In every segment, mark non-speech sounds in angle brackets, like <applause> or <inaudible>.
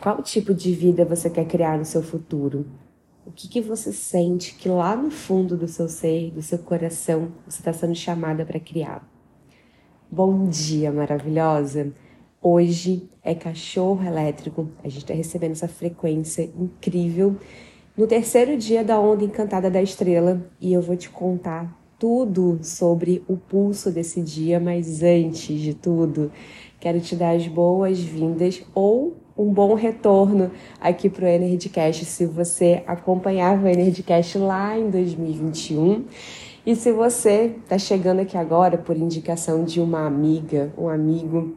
Qual tipo de vida você quer criar no seu futuro? O que, que você sente que lá no fundo do seu ser, do seu coração, você está sendo chamada para criar? Bom dia, maravilhosa! Hoje é cachorro elétrico. A gente está recebendo essa frequência incrível no terceiro dia da onda encantada da estrela e eu vou te contar tudo sobre o pulso desse dia, mas antes de tudo, quero te dar as boas-vindas ou um bom retorno aqui para o Energycast se você acompanhava o Energycast lá em 2021. E se você está chegando aqui agora por indicação de uma amiga, um amigo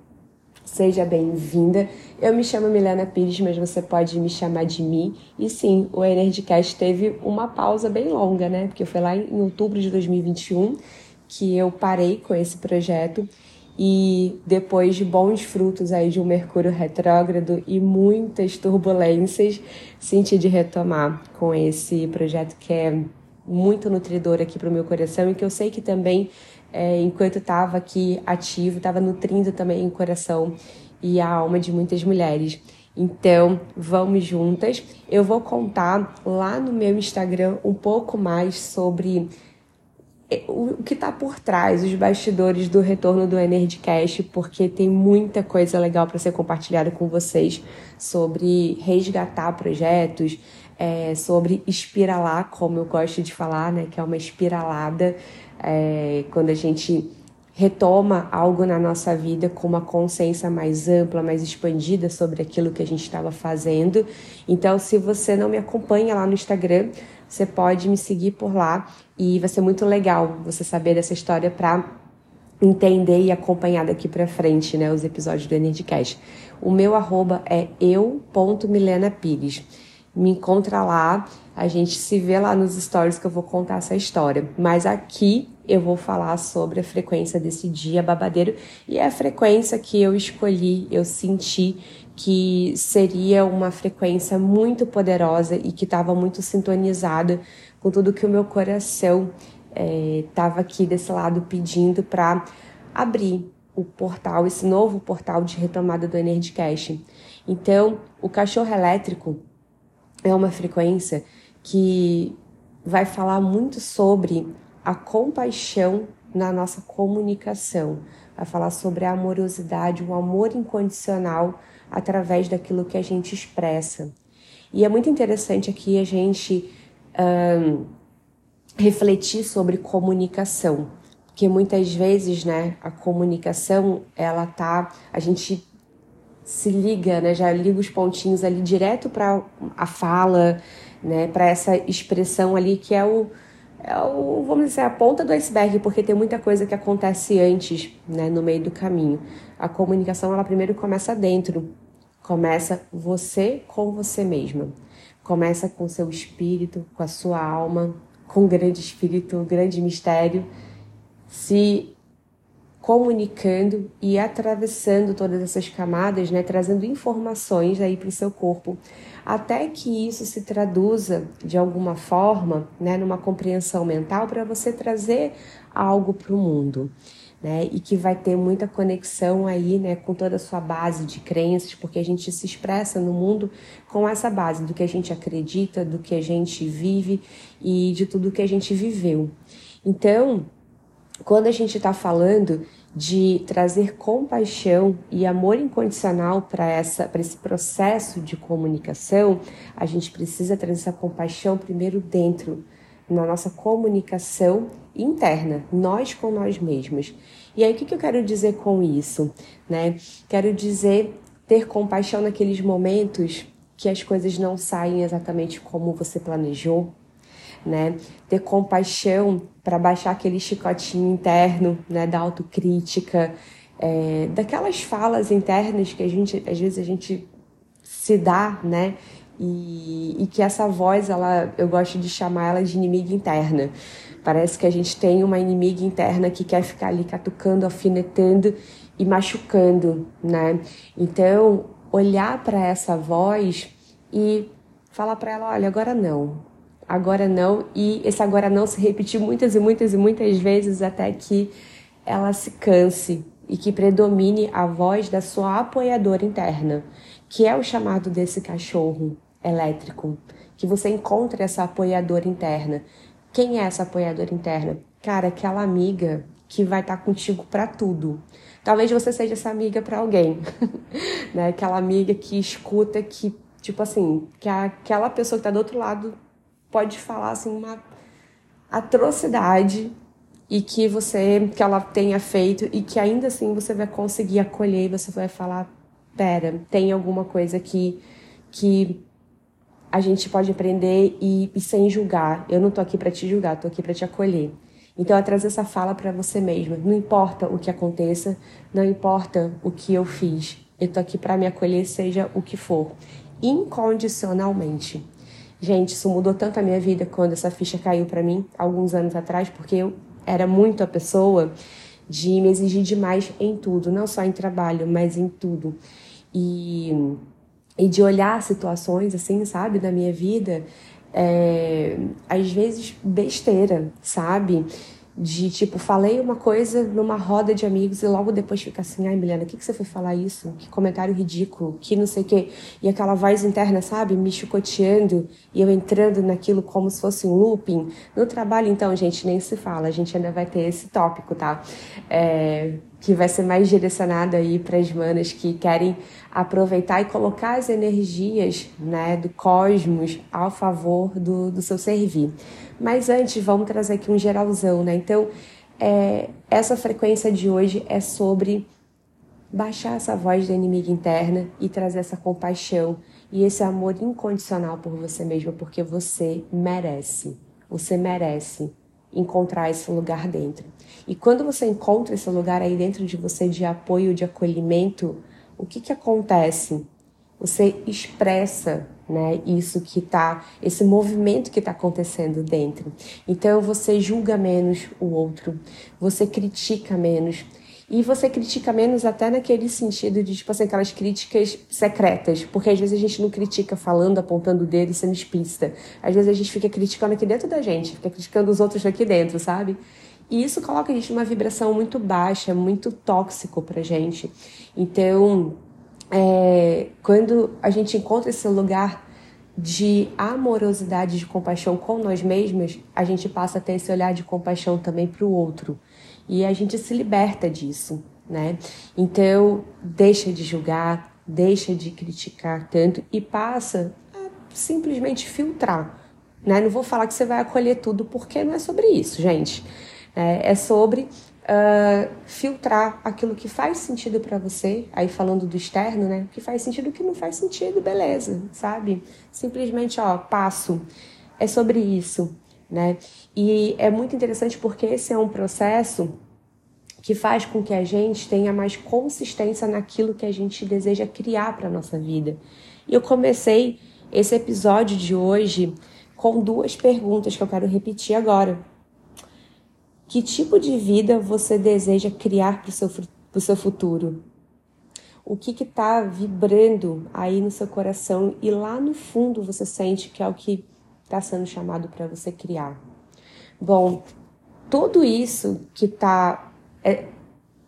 Seja bem-vinda. Eu me chamo Milena Pires, mas você pode me chamar de Mi. E sim, o Energycast teve uma pausa bem longa, né? Porque foi lá em outubro de 2021 que eu parei com esse projeto e depois de bons frutos aí de um Mercúrio retrógrado e muitas turbulências, senti de retomar com esse projeto que é muito nutridor aqui para o meu coração e que eu sei que também é, enquanto estava aqui ativo, estava nutrindo também o coração e a alma de muitas mulheres. Então, vamos juntas. Eu vou contar lá no meu Instagram um pouco mais sobre o que está por trás, os bastidores do retorno do Energycast, porque tem muita coisa legal para ser compartilhada com vocês sobre resgatar projetos, é, sobre espiralar, como eu gosto de falar, né, que é uma espiralada é, quando a gente retoma algo na nossa vida com uma consciência mais ampla, mais expandida sobre aquilo que a gente estava fazendo. Então, se você não me acompanha lá no Instagram, você pode me seguir por lá e vai ser muito legal você saber dessa história para entender e acompanhar daqui para frente, né, os episódios do Energycast. O meu arroba é eu.milenapires. Me encontra lá, a gente se vê lá nos stories que eu vou contar essa história. Mas aqui eu vou falar sobre a frequência desse dia babadeiro e é a frequência que eu escolhi, eu senti que seria uma frequência muito poderosa e que estava muito sintonizada com tudo que o meu coração estava é, aqui desse lado pedindo para abrir o portal, esse novo portal de retomada do Energycast. Então, o cachorro elétrico é uma frequência que vai falar muito sobre a compaixão na nossa comunicação, vai falar sobre a amorosidade, o amor incondicional através daquilo que a gente expressa. E é muito interessante aqui a gente refletir sobre comunicação, porque muitas vezes, né, a comunicação, ela tá, a gente se liga, né, já liga os pontinhos ali direto para a fala, né, para essa expressão ali que é o é o, vamos dizer, a ponta do iceberg, porque tem muita coisa que acontece antes, né, no meio do caminho. A comunicação, ela primeiro começa dentro, começa você com você mesma. Começa com seu espírito, com a sua alma, com o grande espírito, o grande mistério, se comunicando e atravessando todas essas camadas, né, trazendo informações aí para o seu corpo até que isso se traduza de alguma forma, né, numa compreensão mental para você trazer algo para o mundo. Né, e que vai ter muita conexão aí, né, com toda a sua base de crenças, porque a gente se expressa no mundo com essa base do que a gente acredita, do que a gente vive e de tudo que a gente viveu. Então, quando a gente está falando de trazer compaixão e amor incondicional para essa para esse processo de comunicação, a gente precisa trazer essa compaixão primeiro dentro na nossa comunicação interna, nós com nós mesmos. E aí o que, eu quero dizer com isso, né? Quero dizer ter compaixão naqueles momentos que as coisas não saem exatamente como você planejou, né? Ter compaixão para baixar aquele chicotinho interno, né? Da autocrítica, é, daquelas falas internas que a gente, às vezes a gente se dá, né? E, e que essa voz, ela, eu gosto de chamar ela de inimiga interna. Parece que a gente tem uma inimiga interna que quer ficar ali catucando, alfinetando e machucando, né? Então, olhar para essa voz e falar para ela, olha, agora não agora não, e esse agora não se repetir muitas e muitas e muitas vezes até que ela se canse e que predomine a voz da sua apoiadora interna, que é o chamado desse cachorro elétrico, que você encontre essa apoiadora interna. Quem é essa apoiadora interna? Cara, aquela amiga que vai estar contigo para tudo. Talvez você seja essa amiga para alguém, <laughs> né? Aquela amiga que escuta que, tipo assim, que aquela pessoa que tá do outro lado pode falar assim uma atrocidade e que você que ela tenha feito e que ainda assim você vai conseguir acolher e você vai falar pera tem alguma coisa aqui que a gente pode aprender e, e sem julgar. Eu não tô aqui para te julgar tô aqui para te acolher. Então é trazer essa fala para você mesma. Não importa o que aconteça não importa o que eu fiz. Eu tô aqui para me acolher seja o que for. Incondicionalmente. Gente, isso mudou tanto a minha vida quando essa ficha caiu para mim, alguns anos atrás, porque eu era muito a pessoa de me exigir demais em tudo, não só em trabalho, mas em tudo. E, e de olhar situações assim, sabe, da minha vida, é, às vezes besteira, sabe? De tipo, falei uma coisa numa roda de amigos e logo depois fica assim, ai Milena, o que, que você foi falar isso? Que comentário ridículo, que não sei o quê. E aquela voz interna, sabe, me chicoteando e eu entrando naquilo como se fosse um looping. No trabalho, então, gente, nem se fala, a gente ainda vai ter esse tópico, tá? É, que vai ser mais direcionado aí para as manas que querem aproveitar e colocar as energias né, do cosmos ao favor do, do seu servir. Mas antes, vamos trazer aqui um geralzão, né? Então, é, essa frequência de hoje é sobre baixar essa voz da inimiga interna e trazer essa compaixão e esse amor incondicional por você mesma, porque você merece. Você merece encontrar esse lugar dentro. E quando você encontra esse lugar aí dentro de você de apoio, de acolhimento, o que que acontece? Você expressa, né, isso que tá, esse movimento que está acontecendo dentro. Então você julga menos o outro, você critica menos, e você critica menos até naquele sentido de, tipo assim, aquelas críticas secretas. Porque às vezes a gente não critica falando, apontando o dedo e sendo explícita. Às vezes a gente fica criticando aqui dentro da gente, fica criticando os outros aqui dentro, sabe? E isso coloca a gente numa vibração muito baixa, muito tóxico pra gente. Então, é, quando a gente encontra esse lugar de amorosidade, de compaixão com nós mesmas, a gente passa a ter esse olhar de compaixão também para o outro e a gente se liberta disso, né? Então, deixa de julgar, deixa de criticar tanto e passa a simplesmente filtrar, né? Não vou falar que você vai acolher tudo porque não é sobre isso, gente. É, é sobre uh, filtrar aquilo que faz sentido para você, aí falando do externo, né? O que faz sentido, o que não faz sentido, beleza, sabe? Simplesmente, ó, passo. É sobre isso né? E é muito interessante porque esse é um processo que faz com que a gente tenha mais consistência naquilo que a gente deseja criar para nossa vida. E eu comecei esse episódio de hoje com duas perguntas que eu quero repetir agora. Que tipo de vida você deseja criar para o seu, seu futuro? O que está vibrando aí no seu coração e lá no fundo você sente que é o que está sendo chamado para você criar. Bom, tudo isso que está é,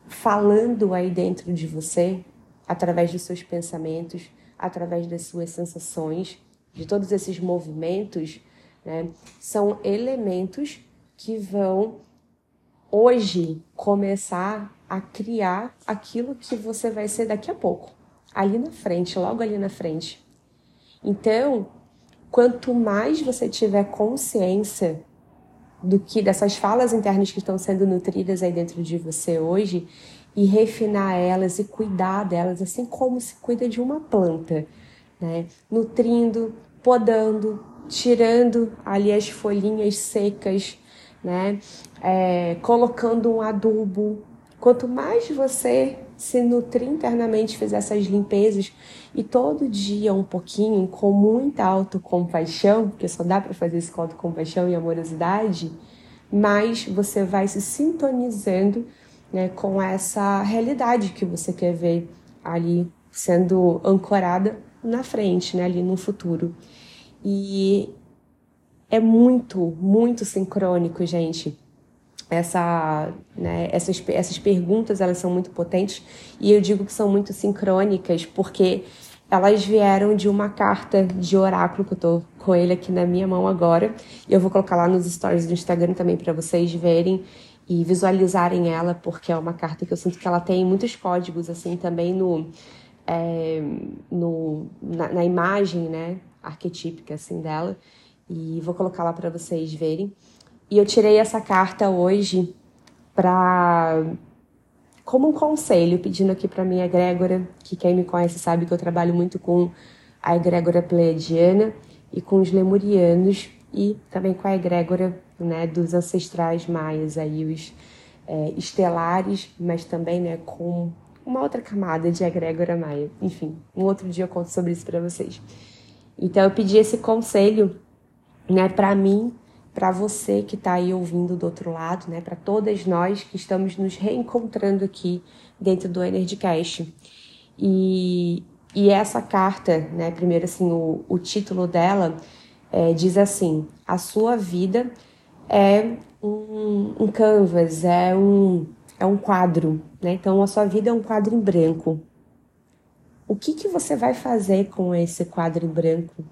falando aí dentro de você, através dos seus pensamentos, através das suas sensações, de todos esses movimentos, né, são elementos que vão hoje começar a criar aquilo que você vai ser daqui a pouco, ali na frente, logo ali na frente. Então, quanto mais você tiver consciência do que dessas falas internas que estão sendo nutridas aí dentro de você hoje e refinar elas e cuidar delas, assim como se cuida de uma planta, né? Nutrindo, podando, tirando ali as folhinhas secas, né? É, colocando um adubo. Quanto mais você se nutrir internamente, fizer essas limpezas e todo dia um pouquinho, com muita autocompaixão, porque só dá para fazer isso com autocompaixão e amorosidade, mais você vai se sintonizando né, com essa realidade que você quer ver ali sendo ancorada na frente, né, ali no futuro. E é muito, muito sincrônico, gente essa, né, essas, essas perguntas elas são muito potentes e eu digo que são muito sincrônicas porque elas vieram de uma carta de oráculo que eu tô com ele aqui na minha mão agora. E eu vou colocar lá nos stories do Instagram também para vocês verem e visualizarem ela, porque é uma carta que eu sinto que ela tem muitos códigos, assim, também no, é, no na, na, imagem, né, arquetípica, assim, dela. E vou colocar lá para vocês verem. E eu tirei essa carta hoje para como um conselho, pedindo aqui para minha egrégora, que quem me conhece sabe que eu trabalho muito com a egrégora pleiadiana e com os lemurianos e também com a egrégora né, dos ancestrais maias, aí os é, estelares, mas também né, com uma outra camada de egrégora maia. Enfim, um outro dia eu conto sobre isso para vocês. Então eu pedi esse conselho né, para mim para você que está aí ouvindo do outro lado, né? Para todas nós que estamos nos reencontrando aqui dentro do Energycast. E, e essa carta, né? Primeiro, assim, o, o título dela é, diz assim: a sua vida é um, um canvas, é um, é um quadro, né? Então, a sua vida é um quadro em branco. O que, que você vai fazer com esse quadro em branco?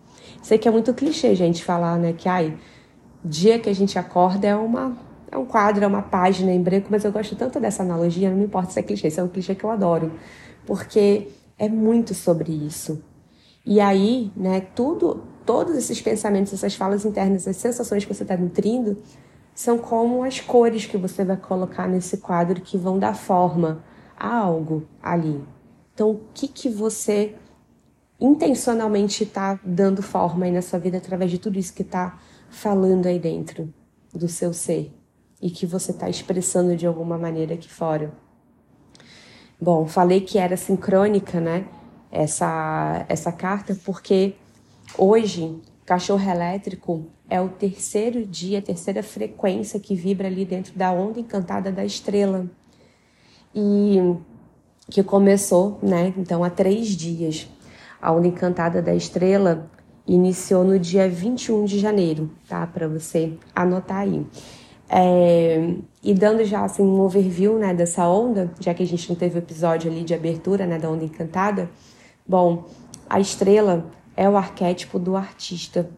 Sei que é muito clichê, gente, falar, né? Que, ai, dia que a gente acorda é uma é um quadro, é uma página em branco, mas eu gosto tanto dessa analogia, não me importa se é clichê, isso é um clichê que eu adoro, porque é muito sobre isso. E aí, né, tudo, todos esses pensamentos, essas falas internas, as sensações que você está nutrindo, são como as cores que você vai colocar nesse quadro que vão dar forma a algo ali. Então, o que, que você intencionalmente está dando forma aí na sua vida através de tudo isso que está falando aí dentro do seu ser e que você está expressando de alguma maneira aqui fora. Bom, falei que era sincrônica, né? Essa, essa carta, porque hoje, cachorro elétrico é o terceiro dia, a terceira frequência que vibra ali dentro da onda encantada da estrela. E que começou, né? Então, há três dias. A onda encantada da estrela iniciou no dia 21 de janeiro, tá? Para você anotar aí. É, e dando já assim, um overview né, dessa onda, já que a gente não teve episódio ali de abertura né, da onda encantada, bom, a estrela é o arquétipo do artista,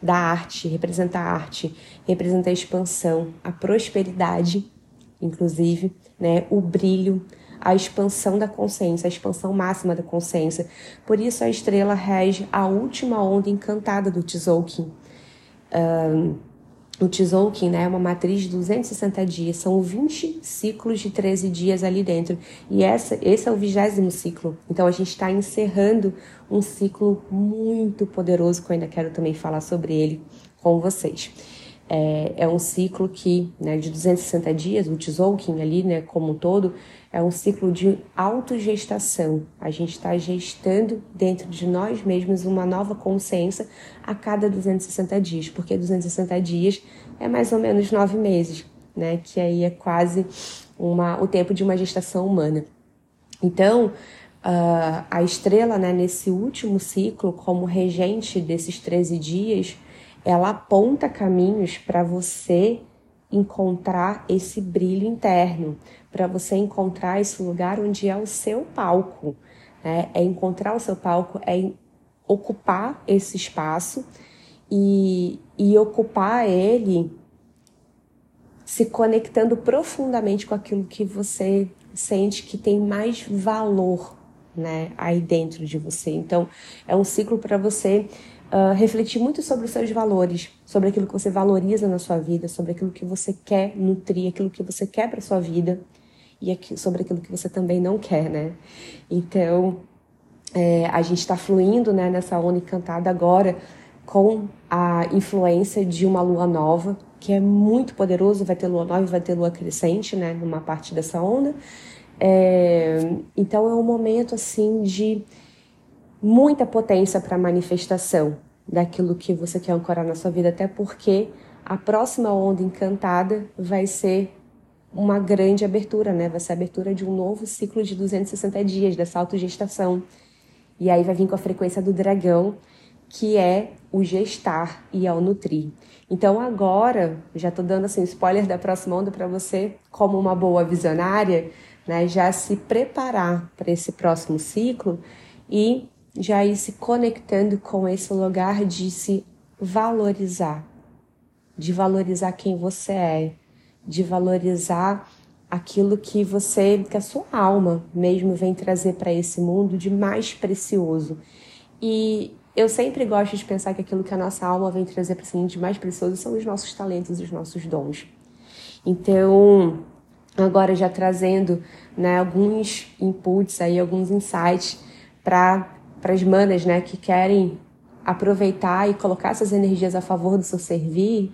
da arte, representa a arte, representa a expansão, a prosperidade, inclusive, né, o brilho, a expansão da consciência, a expansão máxima da consciência. Por isso a estrela rege a última onda encantada do Tzolk'in. Um, o Tzolk'in né, é uma matriz de 260 dias, são 20 ciclos de 13 dias ali dentro. E essa, esse é o vigésimo ciclo. Então a gente está encerrando um ciclo muito poderoso, que eu ainda quero também falar sobre ele com vocês. É, é um ciclo que, né, de 260 dias, o Tzolk'in ali, né, como um todo, é um ciclo de autogestação. A gente está gestando dentro de nós mesmos uma nova consciência a cada 260 dias, porque 260 dias é mais ou menos nove meses, né? Que aí é quase uma, o tempo de uma gestação humana. Então, uh, a estrela, né, nesse último ciclo, como regente desses 13 dias, ela aponta caminhos para você encontrar esse brilho interno, para você encontrar esse lugar onde é o seu palco. Né? É encontrar o seu palco, é ocupar esse espaço e, e ocupar ele se conectando profundamente com aquilo que você sente que tem mais valor né, aí dentro de você. Então, é um ciclo para você uh, refletir muito sobre os seus valores, sobre aquilo que você valoriza na sua vida, sobre aquilo que você quer nutrir, aquilo que você quer para sua vida e sobre aquilo que você também não quer, né? Então, é, a gente está fluindo né, nessa onda encantada agora com a influência de uma lua nova, que é muito poderoso, vai ter lua nova e vai ter lua crescente, né, numa parte dessa onda. É, então é um momento assim de muita potência para manifestação daquilo que você quer ancorar na sua vida, até porque a próxima onda encantada vai ser uma grande abertura, né? Vai ser a abertura de um novo ciclo de 260 dias dessa autogestação. E aí vai vir com a frequência do dragão, que é o gestar e ao nutrir. Então agora, já estou dando assim spoiler da próxima onda para você, como uma boa visionária, né? Já se preparar para esse próximo ciclo e já ir se conectando com esse lugar de se valorizar, de valorizar quem você é, de valorizar aquilo que você, que a sua alma mesmo vem trazer para esse mundo de mais precioso. E eu sempre gosto de pensar que aquilo que a nossa alma vem trazer para esse mundo de mais precioso são os nossos talentos os nossos dons. Então, agora já trazendo né, alguns inputs aí, alguns insights para as manas né, que querem aproveitar e colocar essas energias a favor do seu servir,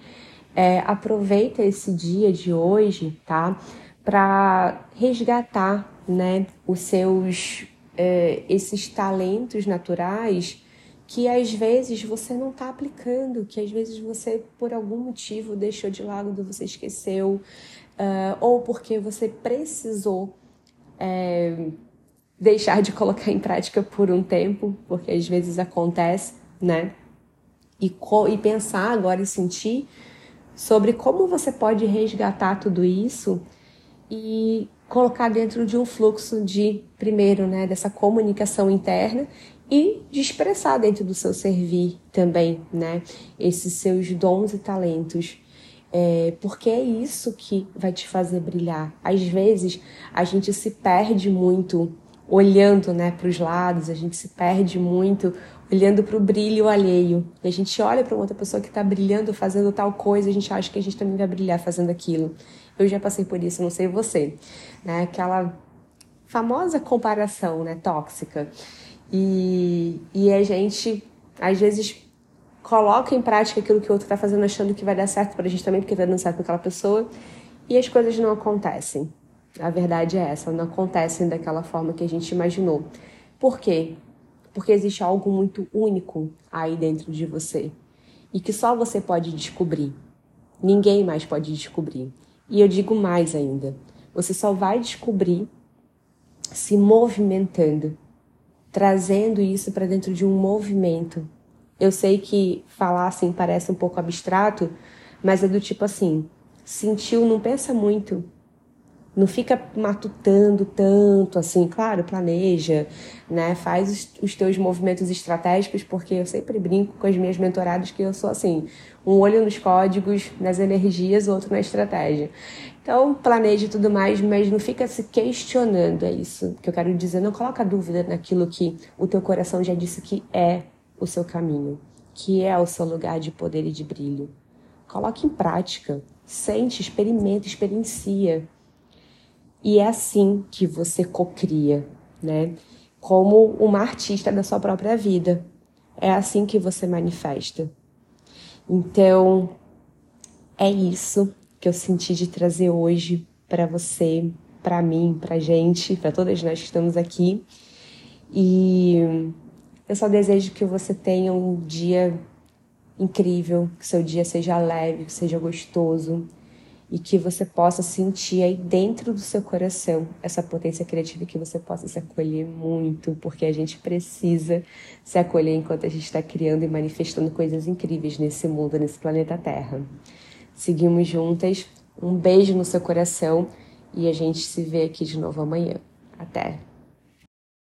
é, aproveita esse dia de hoje, tá? Para resgatar, né, os seus é, esses talentos naturais que às vezes você não está aplicando, que às vezes você por algum motivo deixou de lado, você esqueceu, uh, ou porque você precisou é, deixar de colocar em prática por um tempo, porque às vezes acontece, né? E, e pensar agora e sentir sobre como você pode resgatar tudo isso e colocar dentro de um fluxo de, primeiro, né, dessa comunicação interna e de expressar dentro do seu servir também, né, esses seus dons e talentos. É, porque é isso que vai te fazer brilhar. Às vezes a gente se perde muito olhando né, para os lados, a gente se perde muito olhando para o brilho alheio. E a gente olha para outra pessoa que está brilhando, fazendo tal coisa, a gente acha que a gente também vai brilhar fazendo aquilo. Eu já passei por isso, não sei você. Né? Aquela famosa comparação né, tóxica. E, e a gente, às vezes, coloca em prática aquilo que o outro está fazendo achando que vai dar certo para a gente também, porque está dando certo para aquela pessoa, e as coisas não acontecem. A verdade é essa, não acontecem daquela forma que a gente imaginou. Por quê? Porque existe algo muito único aí dentro de você e que só você pode descobrir. Ninguém mais pode descobrir. E eu digo mais ainda: você só vai descobrir se movimentando, trazendo isso para dentro de um movimento eu sei que falar assim parece um pouco abstrato, mas é do tipo assim: sentiu, não pensa muito. Não fica matutando tanto, assim, claro, planeja, né? Faz os, os teus movimentos estratégicos, porque eu sempre brinco com as minhas mentoradas que eu sou assim, um olho nos códigos, nas energias, outro na estratégia. Então, planeja tudo mais, mas não fica se questionando, é isso que eu quero dizer. Não coloca dúvida naquilo que o teu coração já disse que é o seu caminho, que é o seu lugar de poder e de brilho. Coloque em prática, sente, experimenta, experiencia. E é assim que você cocria, né? Como uma artista da sua própria vida. É assim que você manifesta. Então, é isso que eu senti de trazer hoje para você, para mim, para gente, para todas nós que estamos aqui. E eu só desejo que você tenha um dia incrível, que seu dia seja leve, que seja gostoso e que você possa sentir aí dentro do seu coração essa potência criativa que você possa se acolher muito, porque a gente precisa se acolher enquanto a gente está criando e manifestando coisas incríveis nesse mundo, nesse planeta Terra. Seguimos juntas. Um beijo no seu coração e a gente se vê aqui de novo amanhã. Até!